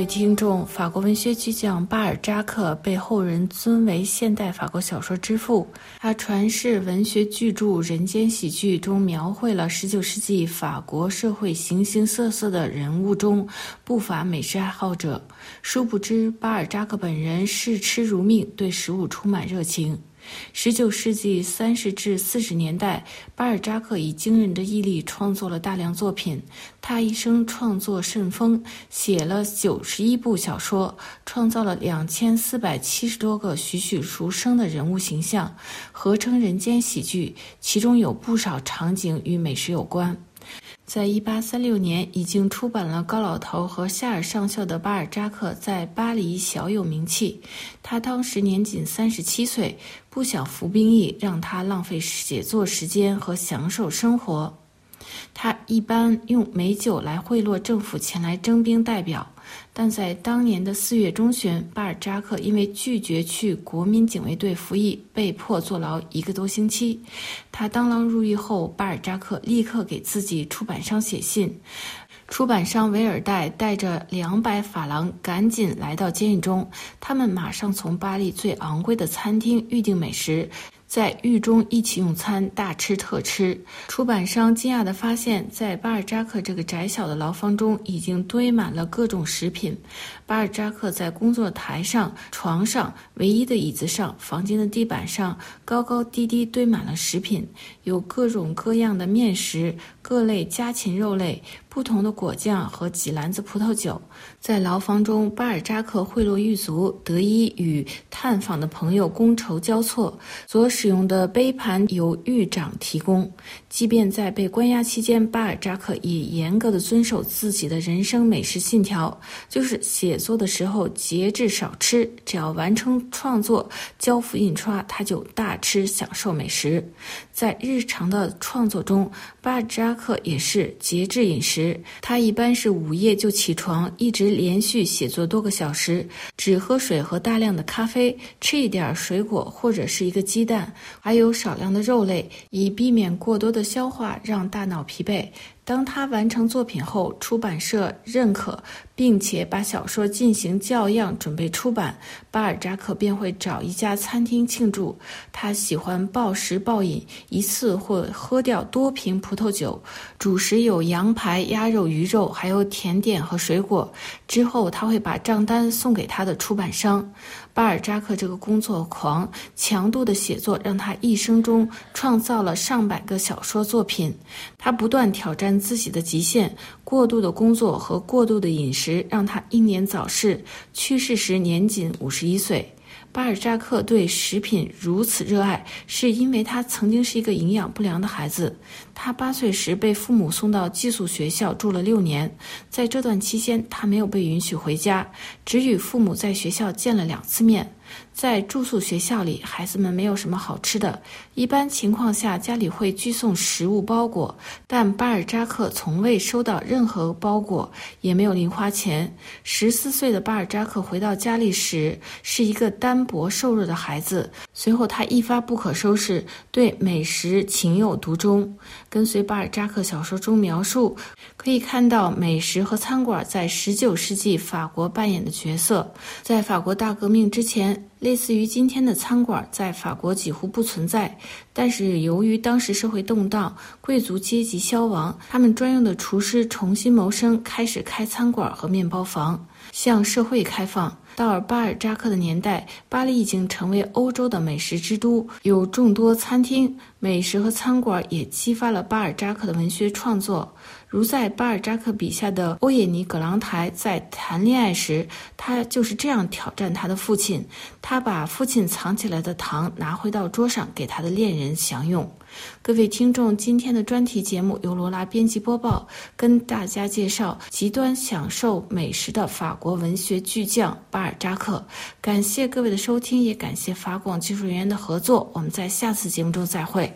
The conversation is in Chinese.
位听众，法国文学巨匠巴尔扎克被后人尊为现代法国小说之父。他传世文学巨著《人间喜剧》中描绘了19世纪法国社会形形色色的人物中不乏美食爱好者。殊不知，巴尔扎克本人视吃如命，对食物充满热情。十九世纪三十至四十年代，巴尔扎克以惊人的毅力创作了大量作品。他一生创作甚丰，写了九十一部小说，创造了两千四百七十多个栩栩如生的人物形象，合称人间喜剧。其中有不少场景与美食有关。在一八三六年，已经出版了《高老头》和《夏尔上校》的巴尔扎克在巴黎小有名气。他当时年仅三十七岁，不想服兵役让他浪费写作时间和享受生活。他一般用美酒来贿赂政府前来征兵代表。但在当年的四月中旬，巴尔扎克因为拒绝去国民警卫队服役，被迫坐牢一个多星期。他当狼入狱后，巴尔扎克立刻给自己出版商写信。出版商维尔代带着两百法郎赶紧来到监狱中，他们马上从巴黎最昂贵的餐厅预订美食。在狱中一起用餐，大吃特吃。出版商惊讶地发现，在巴尔扎克这个窄小的牢房中，已经堆满了各种食品。巴尔扎克在工作台上、床上、唯一的椅子上、房间的地板上，高高低低堆满了食品，有各种各样的面食、各类家禽肉类、不同的果酱和几篮子葡萄酒。在牢房中，巴尔扎克贿赂狱卒，得以与探访的朋友觥筹交错。所使用的杯盘由狱长提供。即便在被关押期间，巴尔扎克也严格的遵守自己的人生美食信条，就是写作的时候节制少吃，只要完成创作、交付印刷，他就大吃享受美食。在日常的创作中，巴尔扎克也是节制饮食。他一般是午夜就起床，一直连续写作多个小时，只喝水和大量的咖啡，吃一点水果或者是一个鸡蛋。还有少量的肉类，以避免过多的消化让大脑疲惫。当他完成作品后，出版社认可，并且把小说进行校样，准备出版，巴尔扎克便会找一家餐厅庆祝。他喜欢暴食暴饮，一次会喝掉多瓶葡萄酒。主食有羊排、鸭肉、鱼肉，还有甜点和水果。之后他会把账单送给他的出版商。巴尔扎克这个工作狂，强度的写作让他一生中创造了上百个小说作品。他不断挑战自己的极限，过度的工作和过度的饮食让他英年早逝，去世时年仅五十一岁。巴尔扎克对食品如此热爱，是因为他曾经是一个营养不良的孩子。他八岁时被父母送到寄宿学校住了六年，在这段期间，他没有被允许回家，只与父母在学校见了两次面。在住宿学校里，孩子们没有什么好吃的。一般情况下，家里会寄送食物包裹，但巴尔扎克从未收到任何包裹，也没有零花钱。十四岁的巴尔扎克回到家里时，是一个单薄瘦弱的孩子。随后，他一发不可收拾，对美食情有独钟。跟随巴尔扎克小说中描述，可以看到美食和餐馆在十九世纪法国扮演的角色。在法国大革命之前。类似于今天的餐馆，在法国几乎不存在。但是由于当时社会动荡，贵族阶级消亡，他们专用的厨师重新谋生，开始开餐馆和面包房，向社会开放。到了巴尔扎克的年代，巴黎已经成为欧洲的美食之都，有众多餐厅、美食和餐馆，也激发了巴尔扎克的文学创作。如在巴尔扎克笔下的欧也尼·葛朗台在谈恋爱时，他就是这样挑战他的父亲。他把父亲藏起来的糖拿回到桌上，给他的恋人享用。各位听众，今天的专题节目由罗拉编辑播报，跟大家介绍极端享受美食的法国文学巨匠巴尔扎克。感谢各位的收听，也感谢法广技术人员的合作。我们在下次节目中再会。